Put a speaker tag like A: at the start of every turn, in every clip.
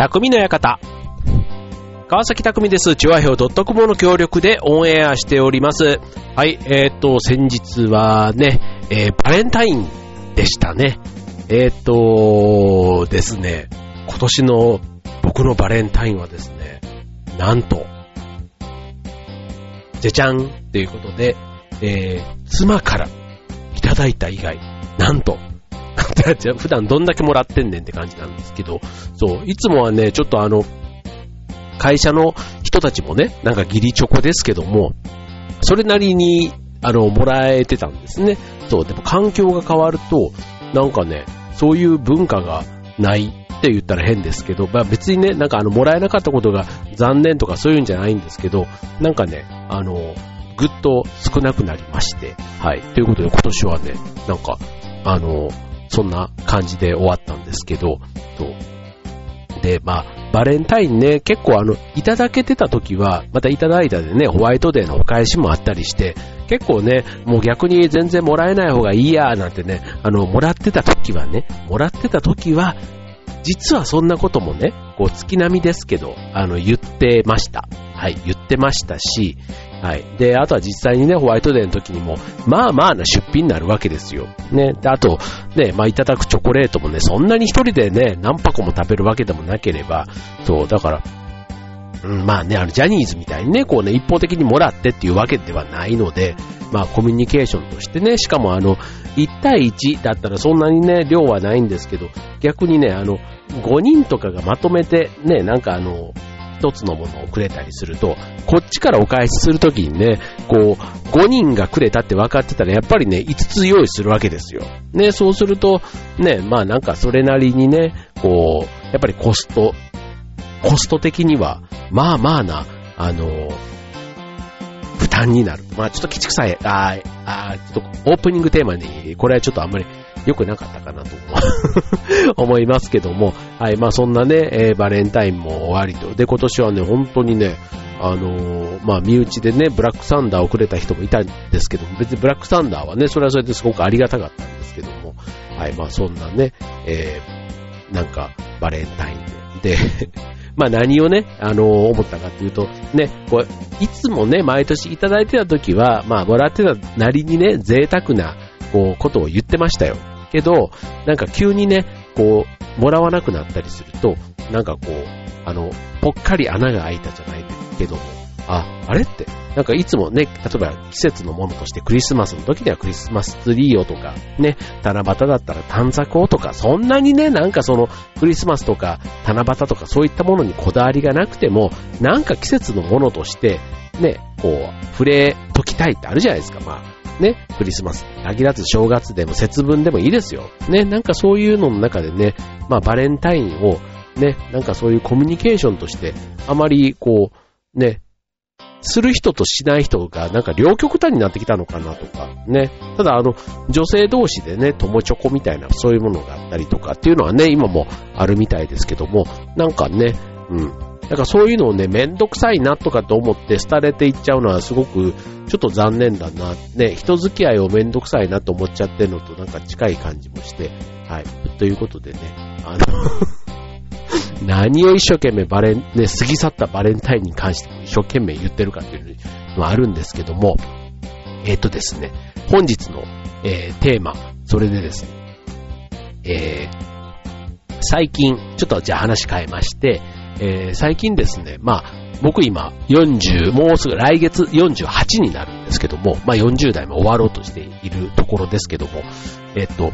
A: 匠の館。川崎匠です。チュアヘオ .com の協力でオンエアしております。はい、えー、っと、先日はね、えー、バレンタインでしたね。えー、っとですね、今年の僕のバレンタインはですね、なんと、じゃじゃんっていうことで、えー、妻からいただいた以外、なんと、じゃあ普段どんだけもらってんねんって感じなんですけど、そう、いつもはね、ちょっとあの、会社の人たちもね、なんか義理チョコですけども、それなりに、あの、もらえてたんですね。そう、でも環境が変わると、なんかね、そういう文化がないって言ったら変ですけど、まあ別にね、なんかあの、もらえなかったことが残念とかそういうんじゃないんですけど、なんかね、あの、ぐっと少なくなりまして、はい。ということで今年はね、なんか、あの、そんな感じで終わったんですけど、で、まあ、バレンタインね、結構あの、いただけてた時は、またいただいたでね、ホワイトデーのお返しもあったりして、結構ね、もう逆に全然もらえない方がいいや、なんてね、あの、もらってた時はね、もらってた時は、実はそんなこともね、こう月並みですけど、あの、言ってました。はい、言ってましたし、はい。で、あとは実際にね、ホワイトデーの時にも、まあまあな出費になるわけですよ。ね。で、あと、ね、まあいただくチョコレートもね、そんなに一人でね、何箱も食べるわけでもなければ、そう、だから、うん、まあね、あの、ジャニーズみたいにね、こうね、一方的にもらってっていうわけではないので、まあコミュニケーションとしてね、しかもあの、1対1だったらそんなにね、量はないんですけど、逆にね、あの、5人とかがまとめてね、なんかあの、一つのものをくれたりすると、こっちからお返しするときにね、こう、5人がくれたって分かってたら、やっぱりね、5つ用意するわけですよ。ね、そうすると、ね、まあなんかそれなりにね、こう、やっぱりコスト、コスト的には、まあまあな、あの、負担になる。まあちょっときちくさい、ああ、ちょっとオープニングテーマに、これはちょっとあんまり良くなかったかなと 思いますけども、はい、まあそんなね、えー、バレンタインも終わりと。で、今年はね、本当にね、あのー、まあ身内でね、ブラックサンダーをくれた人もいたんですけども、別にブラックサンダーはね、それはそれですごくありがたかったんですけども、はい、まあそんなね、えー、なんか、バレンタインで、で。まあ何をね、あのー、思ったかっていうと、ね、こう、いつもね、毎年いただいてた時は、まあもらってたなりにね、贅沢な、こう、ことを言ってましたよ。けど、なんか急にね、こう、もらわなくなったりすると、なんかこう、あの、ぽっかり穴が開いたじゃないけども、あ、あれって、なんかいつもね、例えば季節のものとしてクリスマスの時にはクリスマスツリーをとか、ね、七夕だったら短冊をとか、そんなにね、なんかそのクリスマスとか七夕とかそういったものにこだわりがなくても、なんか季節のものとして、ね、こう、触れときたいってあるじゃないですか。まあ、ね、クリスマス、限らず正月でも節分でもいいですよ。ね、なんかそういうのの中でね、まあバレンタインを、ね、なんかそういうコミュニケーションとして、あまりこう、ね、する人としない人がなんか両極端になってきたのかなとか、ね。ただあの、女性同士でね、友チョコみたいなそういうものがあったりとかっていうのはね、今もあるみたいですけども、なんかね、うん。なんかそういうのをね、めんどくさいなとかと思って廃れていっちゃうのはすごくちょっと残念だな。ね、人付き合いをめんどくさいなと思っちゃってるのとなんか近い感じもして、はい。ということでね、あの 何を一生懸命バレン、ね、過ぎ去ったバレンタインに関しても一生懸命言ってるかっていうのはあるんですけども、えっ、ー、とですね、本日の、えー、テーマ、それでですね、えー、最近、ちょっとじゃあ話変えまして、えー、最近ですね、まあ、僕今40、もうすぐ来月48になるんですけども、まあ40代も終わろうとしているところですけども、えっと、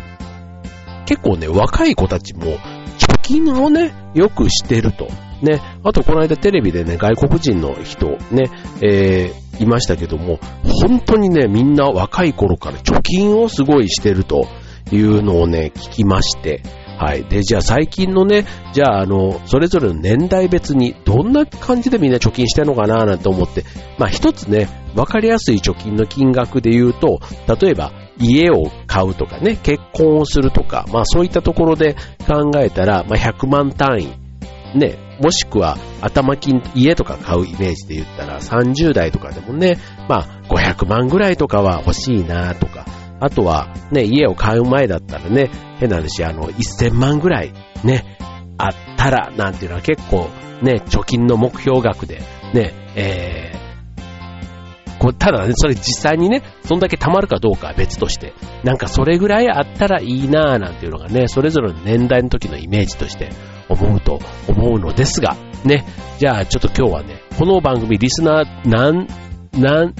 A: 結構ね、若い子たちも貯金をね、よくしてると。ね、あとこの間テレビでね、外国人の人ね、えー、いましたけども、本当にね、みんな若い頃から貯金をすごいしてるというのをね、聞きまして、はい。で、じゃあ最近のね、じゃああの、それぞれの年代別にどんな感じでみんな貯金してるのかななんて思って、まあ一つね、わかりやすい貯金の金額で言うと、例えば家を買うとかね、結婚をするとか、まあそういったところで考えたら、まあ100万単位、ね、もしくは頭金、家とか買うイメージで言ったら30代とかでもね、まあ500万ぐらいとかは欲しいなとか、あとは、ね、家を買う前だったらね、変な話、あの、1000万ぐらい、ね、あったらなんていうのは結構ね、貯金の目標額で、ね、えー、こただね、それ実際にね、そんだけ貯まるかどうかは別として、なんかそれぐらいあったらいいなぁなんていうのがね、それぞれの年代の時のイメージとして思うと思うのですが、ね、じゃあちょっと今日はね、この番組リスナー、なん、なん、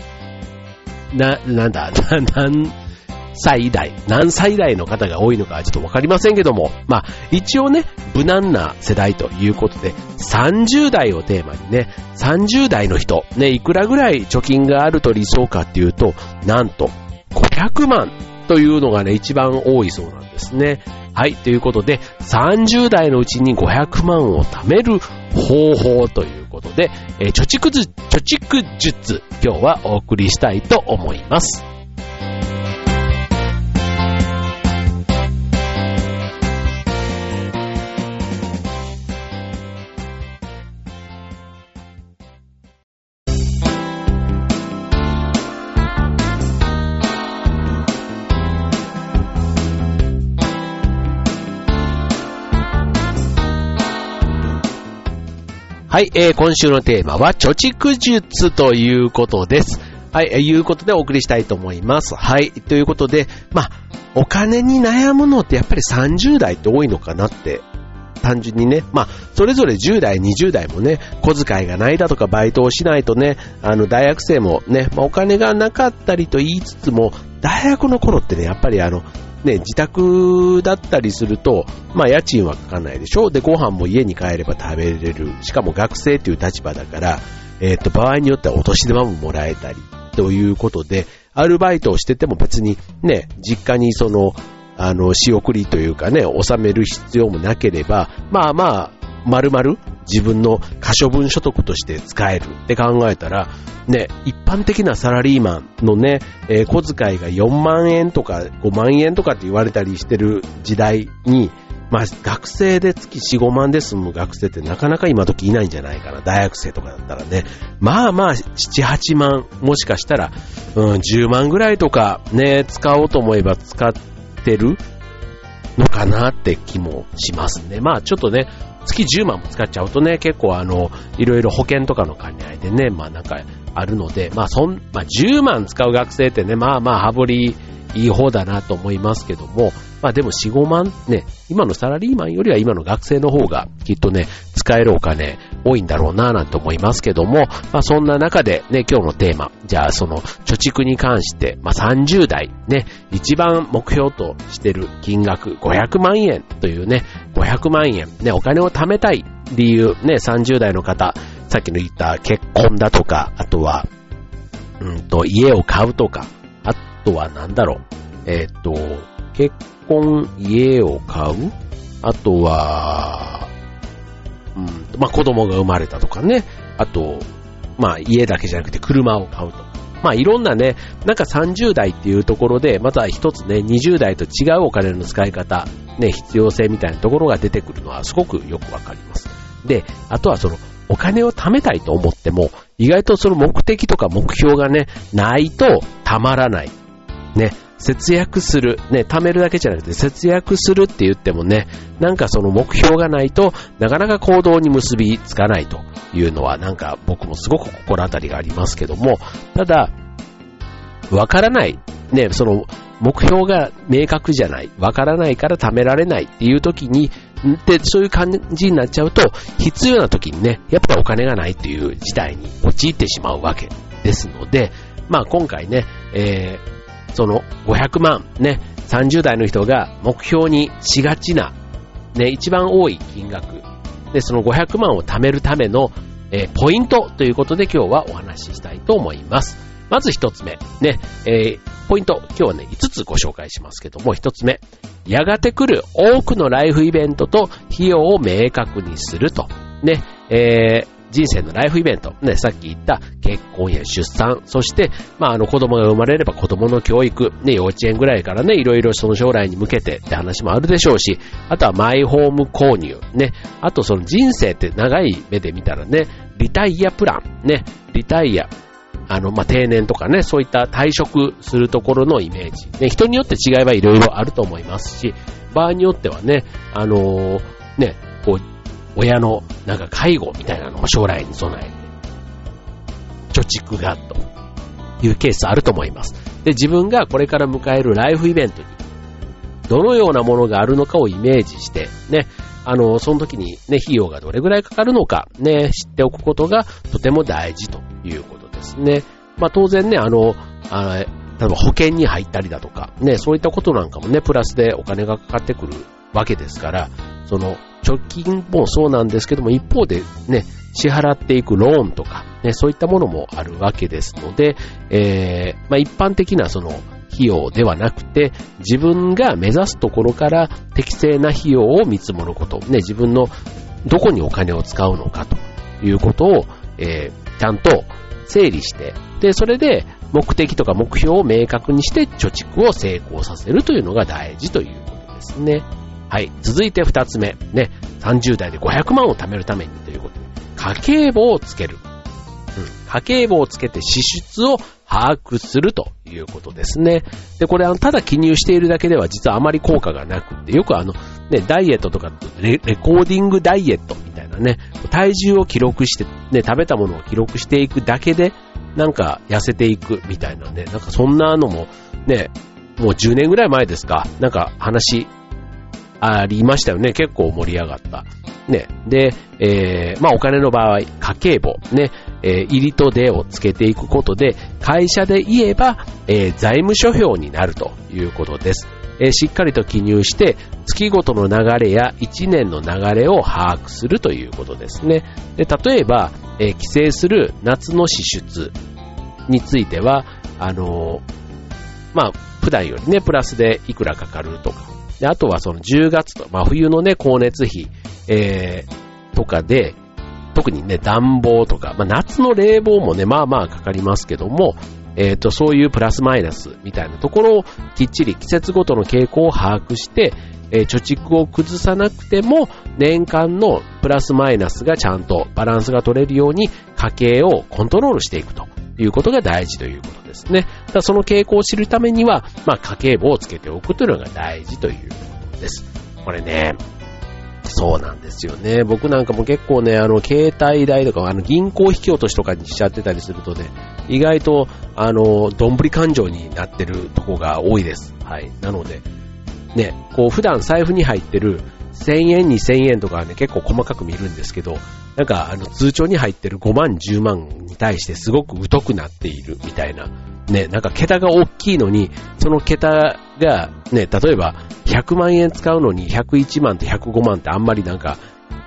A: な、なんだ、な、なん、歳代、何歳代の方が多いのかちょっとわかりませんけども、まあ、一応ね、無難な世代ということで、30代をテーマにね、30代の人、ね、いくらぐらい貯金があると理想かっていうと、なんと、500万というのがね、一番多いそうなんですね。はい、ということで、30代のうちに500万を貯める方法ということで、えー、貯蓄術、貯蓄術、今日はお送りしたいと思います。はい、えー、今週のテーマは、貯蓄術ということです。はい、え、いうことでお送りしたいと思います。はい、ということで、まあ、お金に悩むのってやっぱり30代って多いのかなって単純にね、まあ、それぞれ10代、20代もね、小遣いがないだとかバイトをしないとね、あの、大学生もね、まあ、お金がなかったりと言いつつも、大学の頃ってね、やっぱりあの、ね、自宅だったりすると、まあ家賃はかかないでしょ？うで、ご飯も家に帰れば食べれる。しかも学生っていう立場だから、えっ、ー、と、場合によってはお年玉ももらえたり、ということで、アルバイトをしてても別にね、実家にその、あの、仕送りというかね、納める必要もなければ、まあまあ、丸々自分の可処分所得として使えるって考えたら、ね、一般的なサラリーマンのね、えー、小遣いが4万円とか5万円とかって言われたりしてる時代に、まあ、学生で月4、5万で済む学生ってなかなか今時いないんじゃないかな。大学生とかだったらね。まあまあ、7、8万、もしかしたら、うん、10万ぐらいとかね、使おうと思えば使ってるのかなって気もしますね。まあちょっとね、月10万も使っちゃうとね、結構あの、いろいろ保険とかの兼ね合いでね、まあなんかあるので、まあそん、まあ10万使う学生ってね、まあまあ羽振りいい方だなと思いますけども、まあでも4、5万ね、今のサラリーマンよりは今の学生の方がきっとね、使えるお金多いんだろうなぁなんて思いますけども、まあそんな中でね、今日のテーマ、じゃあその貯蓄に関して、まあ30代ね、一番目標としてる金額500万円というね、500万円、ね、お金を貯めたい理由、ね、30代の方、さっきの言った結婚だとか、あとは、うんと、家を買うとか、あとはなんだろう、えっ、ー、と、結婚、家を買う？あとは、うん、まあ、子供が生まれたとかね。あと、まあ、家だけじゃなくて車を買うとか。まあ、いろんなね、なんか30代っていうところで、また一つね、20代と違うお金の使い方、ね、必要性みたいなところが出てくるのはすごくよくわかります。で、あとはその、お金を貯めたいと思っても、意外とその目的とか目標がね、ないとたまらない。ね、節約する、ね、貯めるだけじゃなくて節約するって言ってもね、なんかその目標がないとなかなか行動に結びつかないというのはなんか僕もすごく心当たりがありますけども、ただ、わからない、ね、その目標が明確じゃない、わからないから貯められないっていう時に、で、そういう感じになっちゃうと、必要な時にね、やっぱお金がないっていう事態に陥ってしまうわけですので、まあ今回ね、えーその500万、ね、30代の人が目標にしがちな、ね、一番多い金額、で、その500万を貯めるための、えー、ポイントということで今日はお話ししたいと思います。まず一つ目、ね、えー、ポイント、今日はね、5つご紹介しますけども、一つ目、やがて来る多くのライフイベントと費用を明確にすると。ね、えー、人生のライフイベント、ね、さっき言った結婚や出産、そして、まあ、あの子供が生まれれば子供の教育、ね、幼稚園ぐらいからね、いろいろその将来に向けてって話もあるでしょうし、あとはマイホーム購入、ね、あとその人生って長い目で見たらね、リタイアプラン、ね、リタイア、あの、まあ、定年とかね、そういった退職するところのイメージ。ね、人によって違いはいろいろあると思いますし、場合によってはね、あのー、ね、こう、親のなんか介護みたいなのも将来に備えて、貯蓄がというケースあると思います。で、自分がこれから迎えるライフイベントに、どのようなものがあるのかをイメージして、ね、あの、その時にね、費用がどれぐらいかかるのか、ね、知っておくことがとても大事ということですね。まあ当然ね、あの、あ例えば保険に入ったりだとか、ね、そういったことなんかもね、プラスでお金がかかってくるわけですから、その、貯金もそうなんですけども、一方でね、支払っていくローンとか、ね、そういったものもあるわけですので、えー、まあ、一般的なその、費用ではなくて、自分が目指すところから適正な費用を見積もること、ね、自分のどこにお金を使うのかということを、えー、ちゃんと整理して、で、それで目的とか目標を明確にして貯蓄を成功させるというのが大事ということですね。はい。続いて二つ目。ね。30代で500万を貯めるためにということで、家計簿をつける。うん。家計簿をつけて支出を把握するということですね。で、これあの、ただ記入しているだけでは実はあまり効果がなくて、よくあの、ね、ダイエットとかレ、レコーディングダイエットみたいなね、体重を記録して、ね、食べたものを記録していくだけで、なんか痩せていくみたいなね、なんかそんなのも、ね、もう10年ぐらい前ですか、なんか話ありましたよね。結構盛り上がった。ね。で、えー、まあお金の場合、家計簿、ね、えー、入りと出をつけていくことで、会社で言えば、えー、財務諸表になるということです。えー、しっかりと記入して、月ごとの流れや1年の流れを把握するということですね。で例えば、えー、帰省する夏の支出については、あのー、まあ、普段よりね、プラスでいくらかかるとか、で、あとはその10月と、まあ冬のね、光熱費、えー、とかで、特にね、暖房とか、まあ夏の冷房もね、まあまあかかりますけども、えっ、ー、と、そういうプラスマイナスみたいなところをきっちり季節ごとの傾向を把握して、えー、貯蓄を崩さなくても年間のプラスマイナスがちゃんとバランスが取れるように家計をコントロールしていくと。いうことが大事ということですね。ただその傾向を知るためには、まあ、家計簿をつけておくというのが大事ということです。これね、そうなんですよね。僕なんかも結構ね、あの、携帯代とか、あの、銀行引き落としとかにしちゃってたりするとね、意外と、あの、どんぶり勘定になってるとこが多いです。はい。なので、ね、こう、普段財布に入ってる1000円、2000円とかね、結構細かく見るんですけど、なんか、あの、通帳に入ってる5万、10万に対してすごく疎くなっているみたいな。ね、なんか桁が大きいのに、その桁が、ね、例えば100万円使うのに101万と105万ってあんまりなんか、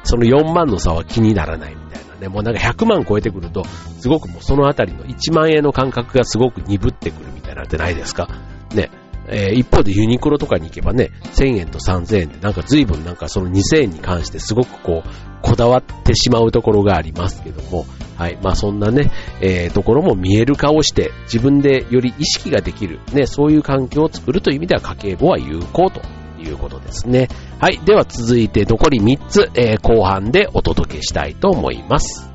A: その4万の差は気にならないみたいなね。もうなんか100万超えてくると、すごくもうそのあたりの1万円の感覚がすごく鈍ってくるみたいなんてないですか？ね。えー、一方でユニクロとかに行けばね、1000円と3000円でなんか随分なんかその2000円に関してすごくこう、こだわってしまうところがありますけども、はい。まあそんなね、えー、ところも見える化をして自分でより意識ができる、ね、そういう環境を作るという意味では家計簿は有効ということですね。はい。では続いて残り3つ、えー、後半でお届けしたいと思います。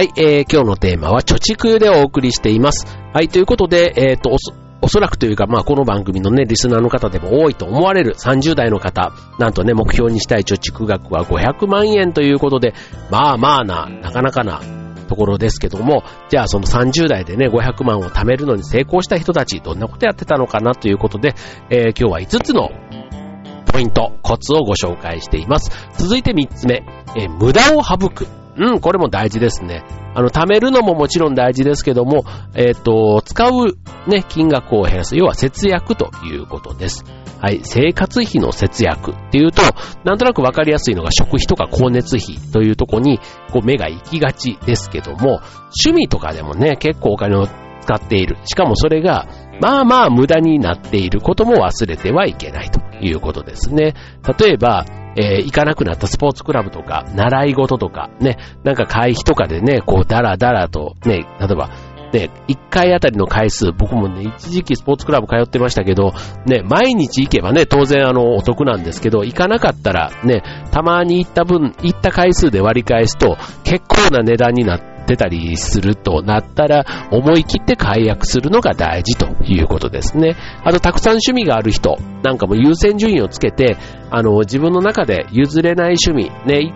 A: はい、えー、今日のテーマは貯蓄でお送りしています。はい、ということで、えっ、ー、と、おそらくというか、まあ、この番組のね、リスナーの方でも多いと思われる30代の方、なんとね、目標にしたい貯蓄額は500万円ということで、まあまあな、なかなかなところですけども、じゃあその30代でね、500万を貯めるのに成功した人たち、どんなことやってたのかなということで、えー、今日は5つのポイント、コツをご紹介しています。続いて3つ目、えー、無駄を省く。うん、これも大事ですね。あの、貯めるのももちろん大事ですけども、えっ、ー、と、使うね、金額を減らす。要は節約ということです。はい、生活費の節約っていうと、なんとなくわかりやすいのが食費とか光熱費というとこに、こう目が行きがちですけども、趣味とかでもね、結構お金を使っている。しかもそれが、まあまあ無駄になっていることも忘れてはいけないということですね。例えば、えー、行かなくなったスポーツクラブとか、習い事とか、ね、なんか会費とかでね、こう、だらだらと、ね、例えば、ね、一回あたりの回数、僕もね、一時期スポーツクラブ通ってましたけど、ね、毎日行けばね、当然あの、お得なんですけど、行かなかったら、ね、たまに行った分、行った回数で割り返すと、結構な値段になっててたりするとなったら、思い切って解約するのが大事ということですね。あと、たくさん趣味がある人、なんかも優先順位をつけて、あの、自分の中で譲れない趣味、ね、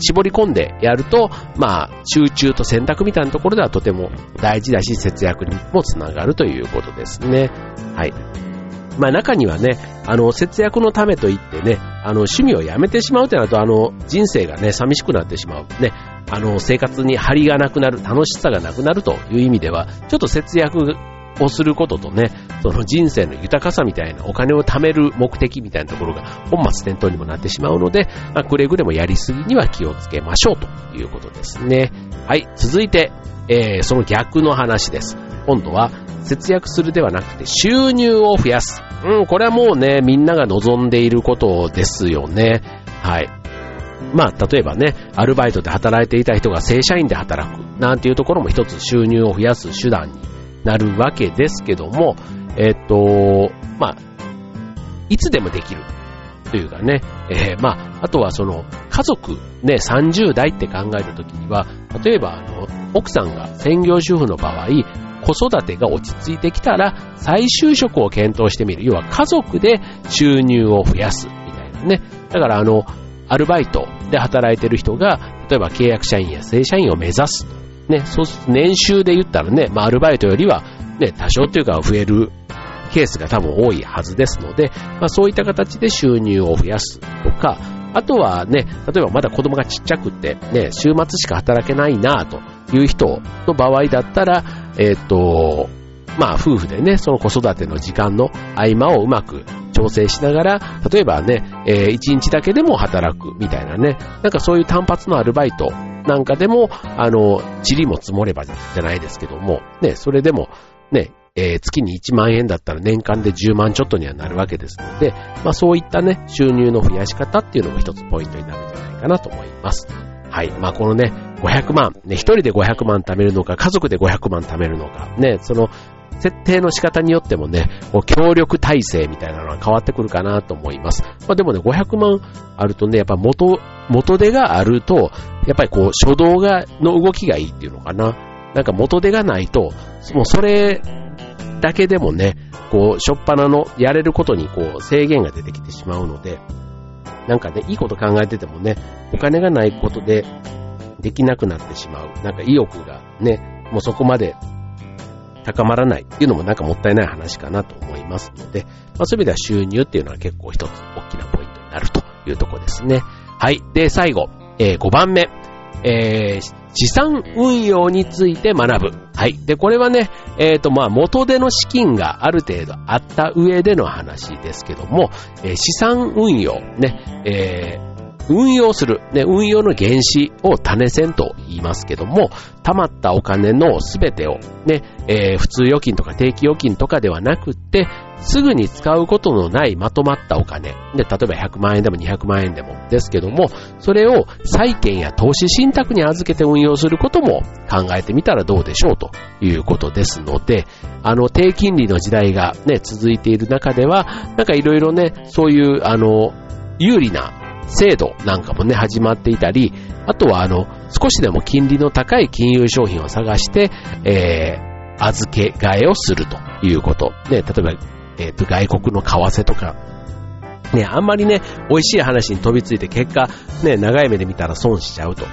A: 絞り込んでやると、まあ、集中と選択みたいなところではとても大事だし、節約にもつながるということですね。はい。まあ中にはね、あの、節約のためといってね、あの、趣味をやめてしまうとなると、あの、人生がね、寂しくなってしまう。ね、あの、生活に張りがなくなる、楽しさがなくなるという意味では、ちょっと節約をすることとね、その人生の豊かさみたいなお金を貯める目的みたいなところが本末転倒にもなってしまうので、まあ、くれぐれもやりすぎには気をつけましょうということですね。はい、続いて、えー、その逆の話です。今度は節約するではなくて収入を増やす。うん、これはもうね、みんなが望んでいることですよね。はい。まあ、例えばね、アルバイトで働いていた人が正社員で働くなんていうところも一つ収入を増やす手段になるわけですけども、えっ、と、まあ、いつでもできるというかね、えー、まあ、あとはその家族ね、30代って考えるときには、例えばあの、奥さんが専業主婦の場合、子育てが落ち着いてきたら再就職を検討してみる。要は家族で収入を増やすみたいなね。だからあの、アルバイトで働いてる人が、例えば契約社員や正社員を目指す。ね、そうすると年収で言ったらね、まあ、アルバイトよりは、ね、多少というか増えるケースが多分多いはずですので、まあ、そういった形で収入を増やすとか、あとはね、例えばまだ子供がちっちゃくて、ね、週末しか働けないなという人の場合だったら、えっ、ー、と、まあ夫婦でね、その子育ての時間の合間をうまく調整しながら、例えばね、えー、1日だけでも働くみたいなね、なんかそういう単発のアルバイトなんかでも、あの、塵も積もればじゃないですけども、ね、それでも、ね、えー、月に1万円だったら年間で10万ちょっとにはなるわけですので、まあそういったね、収入の増やし方っていうのも一つポイントになるんじゃないかなと思います。はい。まあこのね、500万、ね、一人で500万貯めるのか、家族で500万貯めるのか、ね、その、設定の仕方によってもね、こう協力体制みたいなのは変わってくるかなと思います。まあでもね、500万あるとね、やっぱ元、元手があると、やっぱりこう、初動が、の動きがいいっていうのかな。なんか元手がないと、もうそれだけでもね、こう、しょっぱなのやれることにこう、制限が出てきてしまうので、なんかね、いいこと考えててもね、お金がないことでできなくなってしまう。なんか意欲がね、もうそこまで高まらないっていうのもなんかもったいない話かなと思いますので、まあそういう意味では収入っていうのは結構一つ大きなポイントになるというところですね。はい。で、最後、えー、5番目。えー、資産運用について学ぶ。はい。で、これはね、えっ、ー、と、まあ、元手の資金がある程度あった上での話ですけども、えー、資産運用、ね、えー、運用する、ね、運用の原資を種銭と言いますけども、貯まったお金のすべてを、ね、えー、普通預金とか定期預金とかではなくって、すぐに使うことのないまとまったお金。で、例えば100万円でも200万円でもですけども、それを債券や投資信託に預けて運用することも考えてみたらどうでしょうということですので、あの、低金利の時代がね、続いている中では、なんかいろいろね、そういう、あの、有利な制度なんかもね、始まっていたり、あとはあの、少しでも金利の高い金融商品を探して、えー、預け替えをするということ。ね、例えば、えっ、ー、と、外国の為替とか、ね、あんまりね、美味しい話に飛びついて結果、ね、長い目で見たら損しちゃうと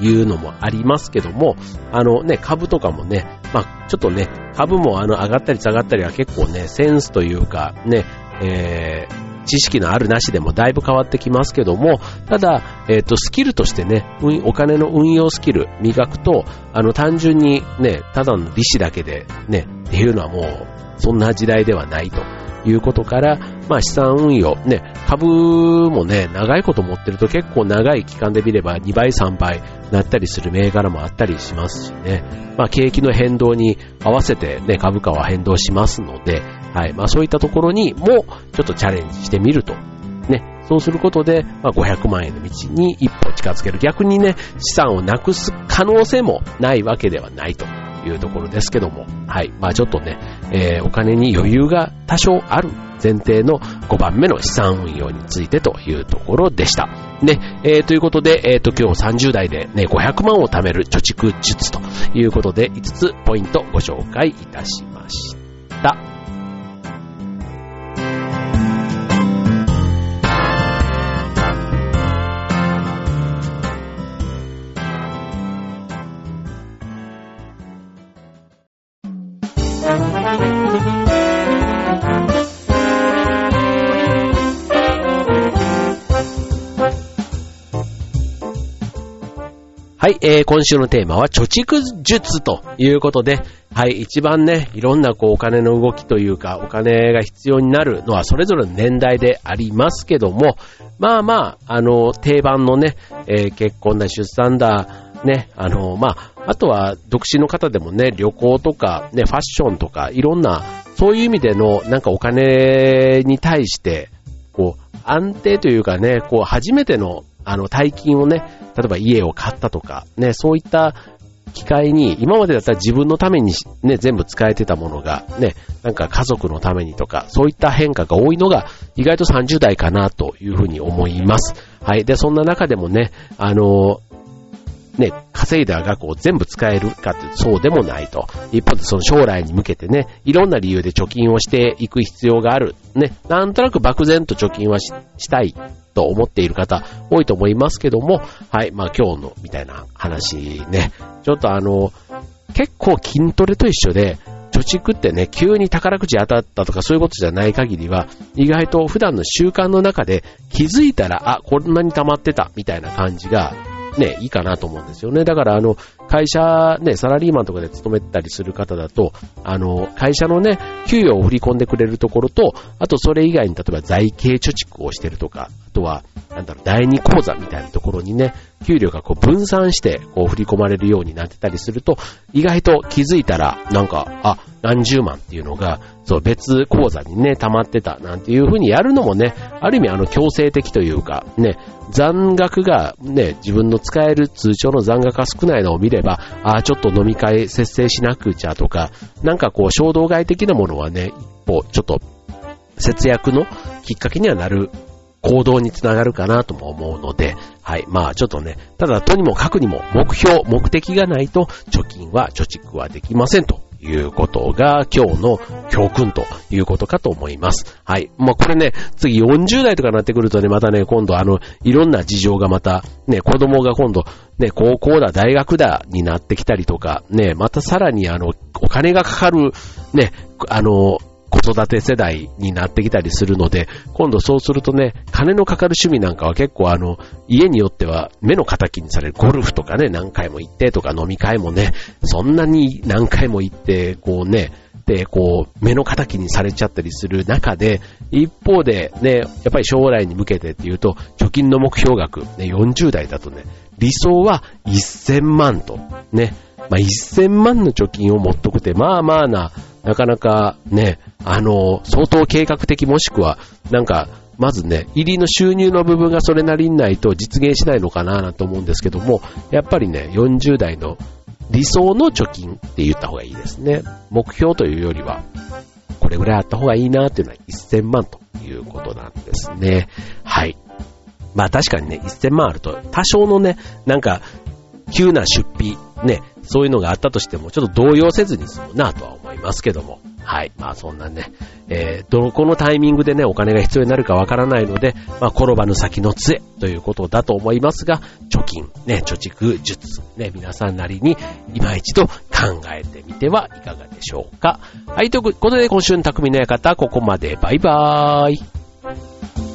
A: いうのもありますけども、あのね、株とかもね、まあ、ちょっとね、株もあの、上がったり下がったりは結構ね、センスというか、ね、えー、知識のあるなしでもだいぶ変わってきますけども、ただ、えっ、と、スキルとしてね、お金の運用スキル磨くと、あの、単純にね、ただの利子だけでね、っていうのはもう、そんな時代ではないということから、まあ資産運用、ね、株もね、長いこと持ってると結構長い期間で見れば2倍3倍なったりする銘柄もあったりしますしね、まあ景気の変動に合わせてね、株価は変動しますので、はい、まあそういったところにもちょっとチャレンジしてみると。ね、そうすることで、まあ、500万円の道に一歩近づける。逆にね、資産をなくす可能性もないわけではないというところですけども、はい。まあちょっとね、えー、お金に余裕が多少ある前提の5番目の資産運用についてというところでした。ね、えー、ということで、えっ、ー、と、今日30代でね、500万を貯める貯蓄術ということで、5つポイントご紹介いたしました。はい、えー、今週のテーマは貯蓄術ということで、はい、一番ね、いろんなこうお金の動きというか、お金が必要になるのはそれぞれの年代でありますけども、まあまあ、あの、定番のね、えー、結婚だ、出産だ、ね、あの、まあ、あとは独身の方でもね、旅行とか、ね、ファッションとか、いろんな、そういう意味での、なんかお金に対して、こう、安定というかね、こう、初めての、あの、大金をね、例えば家を買ったとか、ね、そういった機会に、今までだったら自分のためにね、全部使えてたものが、ね、なんか家族のためにとか、そういった変化が多いのが、意外と30代かなというふうに思います。はい。で、そんな中でもね、あの、ね、稼いだ額を全部使えるかってそうでもないと。一方でその将来に向けてね、いろんな理由で貯金をしていく必要がある。ね、なんとなく漠然と貯金はしたいと思っている方多いと思いますけども、はい、まあ今日のみたいな話ね、ちょっとあの、結構筋トレと一緒で、貯蓄ってね、急に宝くじ当たったとかそういうことじゃない限りは、意外と普段の習慣の中で気づいたら、あ、こんなに溜まってたみたいな感じがね、いいかなと思うんですよね。だから、あの、会社、ね、サラリーマンとかで勤めたりする方だと、あの、会社のね、給与を振り込んでくれるところと、あとそれ以外に例えば財形貯蓄をしてるとか、あとは、なんだろう、第二口座みたいなところにね、給料がこう分散して、こう振り込まれるようになってたりすると、意外と気づいたら、なんか、あ、何十万っていうのが、そう、別口座にね、溜まってたなんていう風にやるのもね、ある意味あの強制的というか、ね、残額がね、自分の使える通帳の残額が少ないのを見れば、ああ、ちょっと飲み会節制しなくちゃとか、なんかこう衝動買い的なものはね、一歩ちょっと節約のきっかけにはなる行動につながるかなとも思うので、はい。まあちょっとね、ただとにもかくにも目標、目的がないと貯金は貯蓄はできませんということが今日の教訓ということかと思います。はい。まあこれね、次40代とかになってくるとね、またね、今度あの、いろんな事情がまた、ね、子供が今度、ね、高校だ、大学だになってきたりとか、ね、またさらにあの、お金がかかる、ね、あの、子育て世代になってきたりするので、今度そうするとね、金のかかる趣味なんかは結構あの、家によっては目の敵にされるゴルフとかね、何回も行ってとか飲み会もね、そんなに何回も行って、こうね、で、こう、目の敵にされちゃったりする中で、一方でね、やっぱり将来に向けてっていうと、貯金の目標額、ね、40代だとね、理想は1000万と、ね、まあ、1000万の貯金を持っとくって、まあまあな、なかなかね、あの、相当計画的もしくは、なんか、まずね、入りの収入の部分がそれなりにないと実現しないのかなと思うんですけども、やっぱりね、40代の理想の貯金って言った方がいいですね。目標というよりは、これぐらいあった方がいいなっていうのは1000万ということなんですね。はい。まあ確かにね、1000万あると多少のね、なんか、急な出費、ね、そういうのがあったとしても、ちょっと動揺せずに済むなとは思いますけども。はい。まあそんなね、えー、どこのタイミングでね、お金が必要になるかわからないので、まあ転ばぬ先の杖ということだと思いますが、貯金、ね、貯蓄術、ね、皆さんなりに今一度考えてみてはいかがでしょうか。はい、ということで今週の匠の館、ここまで。バイバーイ。